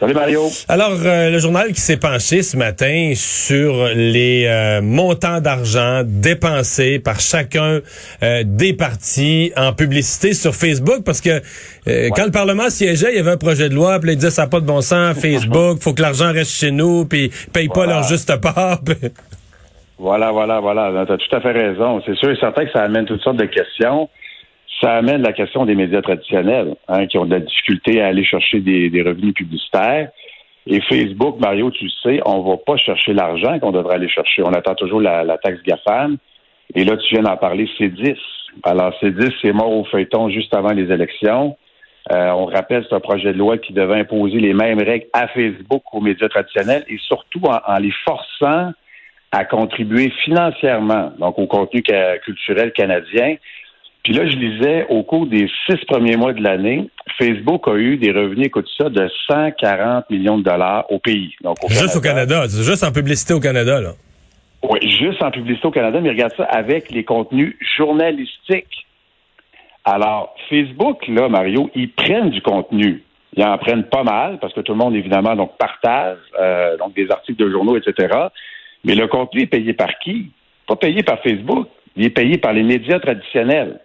Salut Mario. Alors, euh, le journal qui s'est penché ce matin sur les euh, montants d'argent dépensés par chacun euh, des partis en publicité sur Facebook, parce que quand le Parlement siégeait, il y avait un projet de loi, puis il disait ça n'a pas de bon sens, Facebook, faut que l'argent reste chez nous, puis ils payent pas leur juste part. voilà, voilà, voilà. Tu as tout à fait raison. C'est sûr et certain que ça amène toutes sortes de questions ça amène la question des médias traditionnels, hein, qui ont de la difficulté à aller chercher des, revenus publicitaires. Et Facebook, Mario, tu le sais, on va pas chercher l'argent qu'on devrait aller chercher. On attend toujours la, taxe GAFAM. Et là, tu viens d'en parler, c'est 10. Alors, c'est 10, c'est mort au feuilleton juste avant les élections. Euh, on rappelle, c'est un projet de loi qui devait imposer les mêmes règles à Facebook qu'aux médias traditionnels et surtout en, les forçant à contribuer financièrement, donc au contenu culturel canadien. Puis là, je lisais, au cours des six premiers mois de l'année, Facebook a eu des revenus, écoute ça, de 140 millions de dollars au pays. Donc, juste au Canada, juste en publicité au Canada, là. Oui, juste en publicité au Canada, mais regarde ça avec les contenus journalistiques. Alors, Facebook, là, Mario, ils prennent du contenu. Ils en prennent pas mal, parce que tout le monde, évidemment, donc partage euh, donc des articles de journaux, etc. Mais le contenu est payé par qui? Pas payé par Facebook. Il est payé par les médias traditionnels.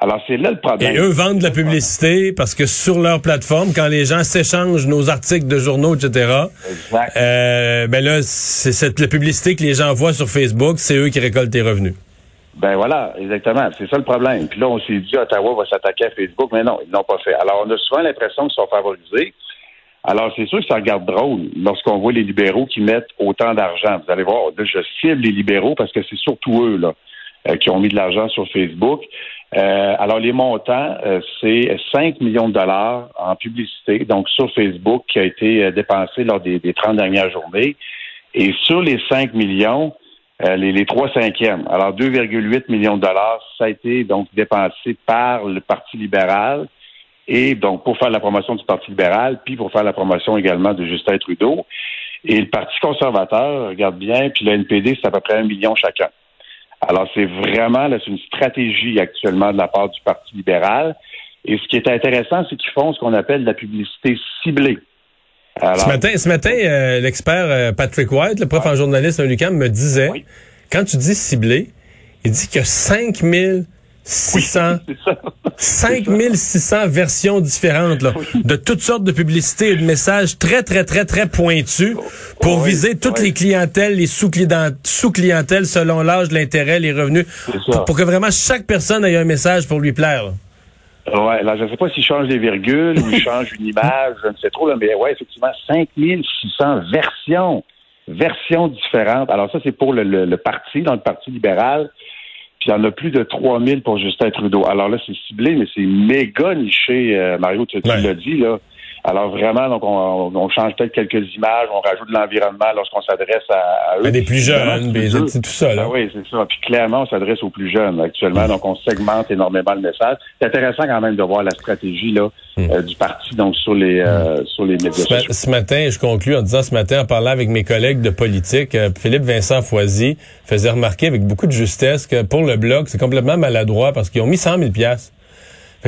Alors, c'est là le problème. Et eux vendent de la publicité parce que sur leur plateforme, quand les gens s'échangent nos articles de journaux, etc., euh, ben là, c'est cette la publicité que les gens voient sur Facebook, c'est eux qui récoltent les revenus. Ben voilà, exactement. C'est ça le problème. Puis là, on s'est dit, Ottawa va s'attaquer à Facebook, mais non, ils l'ont pas fait. Alors, on a souvent l'impression qu'ils sont favorisés. Alors, c'est sûr que ça regarde drôle lorsqu'on voit les libéraux qui mettent autant d'argent. Vous allez voir, là, je cible les libéraux parce que c'est surtout eux, là, qui ont mis de l'argent sur Facebook. Euh, alors, les montants, euh, c'est 5 millions de dollars en publicité, donc sur Facebook, qui a été euh, dépensé lors des, des 30 dernières journées. Et sur les 5 millions, les, les 3 cinquièmes, alors 2,8 millions de dollars, ça a été donc dépensé par le Parti libéral et donc pour faire la promotion du Parti libéral, puis pour faire la promotion également de Justin Trudeau. Et le Parti conservateur, regarde bien, puis le NPD, c'est à peu près un million chacun. Alors, c'est vraiment là, c'est une stratégie actuellement de la part du Parti libéral. Et ce qui est intéressant, c'est qu'ils font ce qu'on appelle la publicité ciblée. ce matin, ce matin euh, l'expert euh, Patrick White, le prof en journaliste à l'UQAM, me disait, quand tu dis ciblé, il dit qu'il y a 5000 600, 5600 versions différentes de toutes sortes de publicités et de messages très, très, très, très pointus pour viser toutes les clientèles, les sous-clientèles selon l'âge, l'intérêt, les revenus, pour, que vraiment chaque personne ait un message pour lui plaire. Ouais, là, je ne sais pas s'il change des virgules ou il change une image, je ne sais trop, mais ouais, effectivement, 5600 versions, versions différentes. Alors ça, c'est pour le, le parti, dans le Parti libéral. Puis il y en a plus de 3000 pour Justin Trudeau. Alors là, c'est ciblé, mais c'est méga niché, euh, Mario, tu, tu l'as dit, là. Alors vraiment, donc on, change peut-être quelques images, on rajoute de l'environnement lorsqu'on s'adresse à, eux. Mais des plus jeunes, c'est tout ça. Là. Ah oui, c'est ça. Puis clairement, on s'adresse aux plus jeunes actuellement, donc on segmente énormément le message. C'est intéressant quand même de voir la stratégie là hmm. euh, du parti donc sur les euh, hmm. sur les médias sociaux. Ce matin, je conclus en disant ce matin en parlant avec mes collègues de politique, euh, Philippe Vincent Foisy faisait remarquer avec beaucoup de justesse que pour le bloc, c'est complètement maladroit parce qu'ils ont mis 100 000 pièces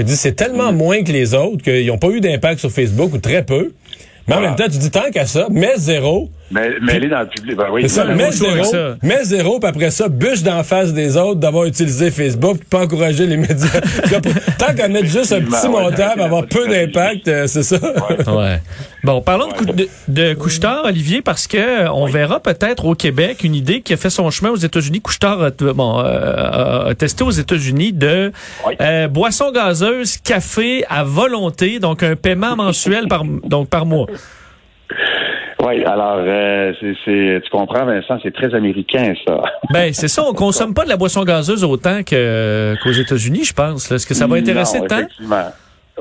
c'est tellement moins que les autres qu'ils n'ont pas eu d'impact sur Facebook ou très peu. Mais en même temps, tu dis tant qu'à ça, mets zéro. Mais, mais elle est dans le public. Ben oui, ça, mets zéro, mets zéro, puis après ça, bûche d'en face des autres d'avoir utilisé Facebook, puis pas encourager les médias. tant qu'à mettre juste un petit montant, avoir peu d'impact, euh, c'est ça. Ouais. Bon, parlons de, de, Couchetard, Olivier, parce que euh, on verra peut-être au Québec une idée qui a fait son chemin aux États-Unis. Couchetard a, bon, a testé aux États-Unis de euh, boissons gazeuses, café à volonté, donc un paiement mensuel par donc par mois. Oui, alors euh, c'est, tu comprends, Vincent, c'est très américain ça. Ben c'est ça, on consomme pas de la boisson gazeuse autant que qu'aux États-Unis, je pense. Est-ce que ça va intéresser tant?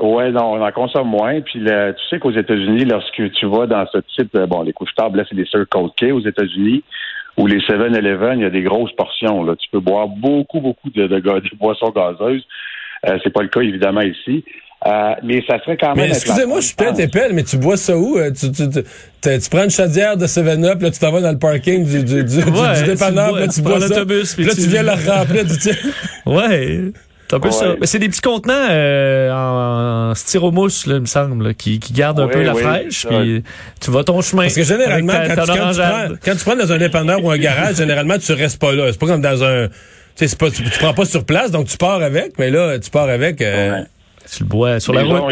Oui, non, on en consomme moins. Puis tu sais qu'aux États-Unis, lorsque tu vas dans ce type, bon, les couches tables, là, c'est des Circle K aux États-Unis, ou les 7-Eleven, il y a des grosses portions. Là. Tu peux boire beaucoup, beaucoup de, de, de boissons gazeuses. Euh, c'est pas le cas, évidemment, ici. Euh, mais ça serait quand même... Mais excusez-moi, je suis peut-être épelle, mais tu bois ça où? Euh, Tu, tu, tu, tu- tu prends une chaudière de 7-Up, là, tu t'en vas dans le parking du, du, du, du- Ouais, du dépanneur, tu bois- puis là, tu bois l'autobus, Puis là, tu- viens le remplir du titre. Ouais. C'est un peu Ouais. ça. Mais c'est des petits contenants euh, en, en styromousse, là, il me semble, là, qui, qui gardent un peu la oui, fraîche. Puis tu vas ton chemin. Parce que généralement, avec ta- quand, quand, prends, quand tu prends dans un dépanneur ou un garage, généralement, tu restes pas là. C'est pas comme dans un... Tu sais, c'est pas, tu, tu prends pas sur place, donc tu pars avec, mais là, tu pars avec... euh, Le bois sur la Ils route. ont,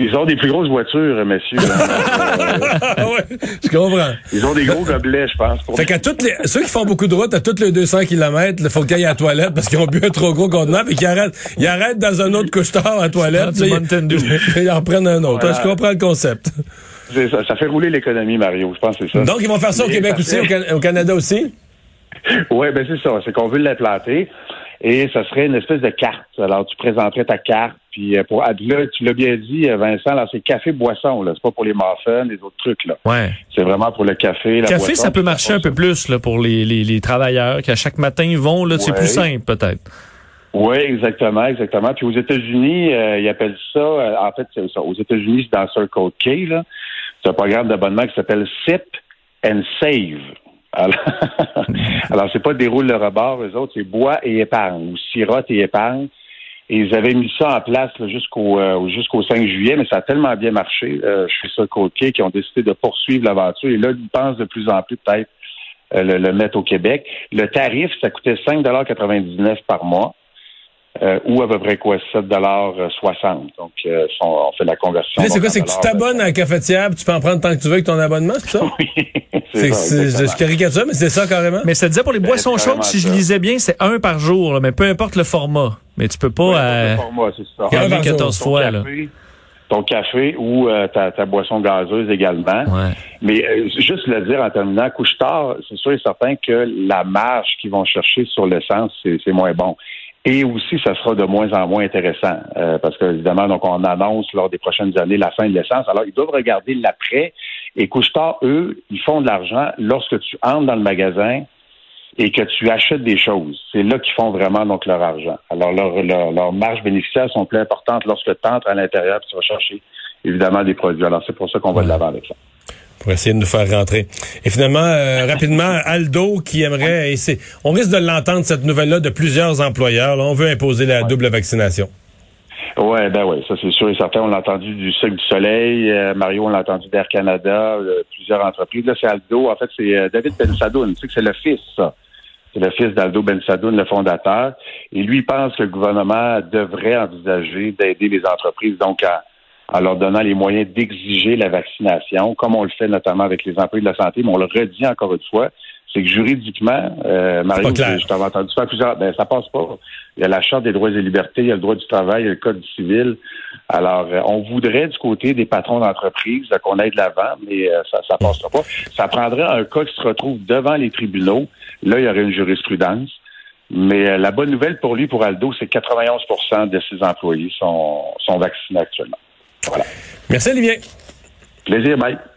ils, ont des plus grosses voitures, messieurs. Euh, Ah ouais, je comprends. ils ont des gros gobelets, je pense. pour- Fait qu'à toutes les, ceux qui font beaucoup de route, à tous les 200 km, il faut qu'ils aillent à la toilette parce qu'ils ont bu un trop gros contenant puis qu'ils arrêtent, ils arrêtent dans un autre couche-tard à la toilette. ils, ils en prennent un autre. Voilà. Je comprends le concept. Ça, ça fait rouler l'économie, Mario. Je pense que c'est ça. Donc, ils vont faire ça au Mais Québec aussi, fait- au, Can- au Canada aussi? Oui, ben c'est ça. C'est qu'on veut l'implanter. Et ça serait une espèce de carte. Alors, tu présenterais ta carte. Puis, euh, pour, là, tu l'as bien dit, euh, Vincent, alors c'est café-boisson. là. C'est pas pour les muffins, les autres trucs. là. Ouais. C'est vraiment pour le café, la Café, boisson, ça peut marcher un peu plus là, pour les, les, les travailleurs qui à chaque matin vont. là, C'est plus simple peut-être. Oui, exactement, exactement. Puis aux États-Unis, euh, ils appellent ça, euh, en fait, c'est ça. Aux États-Unis, c'est dans Circle K, là. C'est un programme d'abonnement qui s'appelle SIP and Save. Alors, alors c'est pas déroule le rebord, eux autres, c'est bois et épargne, ou sirote et épargne. Et ils avaient mis ça en place jusqu'au euh, jusqu'au 5 juillet, mais ça a tellement bien marché euh, chez K qu'ils ont décidé de poursuivre l'aventure. Et là, ils pensent de plus en plus peut-être euh, le, le mettre au Québec. Le tarif, ça coûtait 5,99 par mois. Euh, ou à peu près quoi, 7,60 Donc, euh, si on, on fait la conversion. Là, c'est quoi? C'est que tu t'abonnes à la cafetière puis tu peux en prendre tant que tu veux avec ton abonnement, c'est ça? Oui, C'est, je caricature, mais c'est ça carrément? Mais ça disait pour les boissons c'est chaudes, si je lisais bien, c'est un par jour, là, mais peu importe le format. Mais tu peux pas Ouais, euh, le format, c'est ça. garder par jour. 14 Ton fois. Là. café, ton café ou euh, ta, ta boisson gazeuse également. Ouais. Mais euh, juste le dire en terminant, couche-tard, c'est sûr et certain que la marge qu'ils vont chercher sur l'essence, c'est moins bon. Et aussi, ça sera de moins en moins intéressant euh, parce que évidemment, donc on annonce lors des prochaines années la fin de l'essence. Alors, ils doivent regarder l'après. Et couche-tard, eux, ils font de l'argent lorsque tu entres dans le magasin et que tu achètes des choses. C'est là qu'ils font vraiment donc leur argent. Alors, leurs leur, marges bénéficiaires sont plus importantes lorsque tu entres à l'intérieur et tu vas chercher évidemment des produits. Alors, c'est pour ça qu'on va de l'avant avec ça. Pour essayer de nous faire rentrer. Et finalement, euh, rapidement, Aldo qui aimerait, et on risque de l'entendre cette nouvelle-là de plusieurs employeurs. là. on veut imposer la double vaccination. Ouais, ben oui, ça c'est sûr et certain. On l'a entendu du Cirque du Soleil, euh, Mario, on l'a entendu d'Air Canada, euh, plusieurs entreprises. Là, c'est Aldo. En fait, c'est euh, David Ben Sadoun. Tu sais que c'est le fils, ça. C'est le fils d'Aldo Ben Sadoun, le fondateur. Et lui, il pense que le gouvernement devrait envisager d'aider les entreprises, donc à, en leur donnant les moyens d'exiger la vaccination, comme on le fait notamment avec les employés de la santé. Mais on le redit encore une fois, c'est que juridiquement, euh, Mario, je t'avais entendu faire plusieurs. Ben, ça passe pas. Il y a la Charte des droits et libertés, il y a le droit du travail, il y a le Code civil. Alors, euh, on voudrait du côté des patrons d'entreprise qu'on aille de l'avant, mais euh, ça, ça passera pas. Ça prendrait un cas qui se retrouve devant les tribunaux. Là, il y aurait une jurisprudence. Mais euh, la bonne nouvelle pour lui, pour Aldo, c'est que 91% de ses employés sont, sont vaccinés actuellement. Voilà. Merci, Olivier. Plaisir, Mike.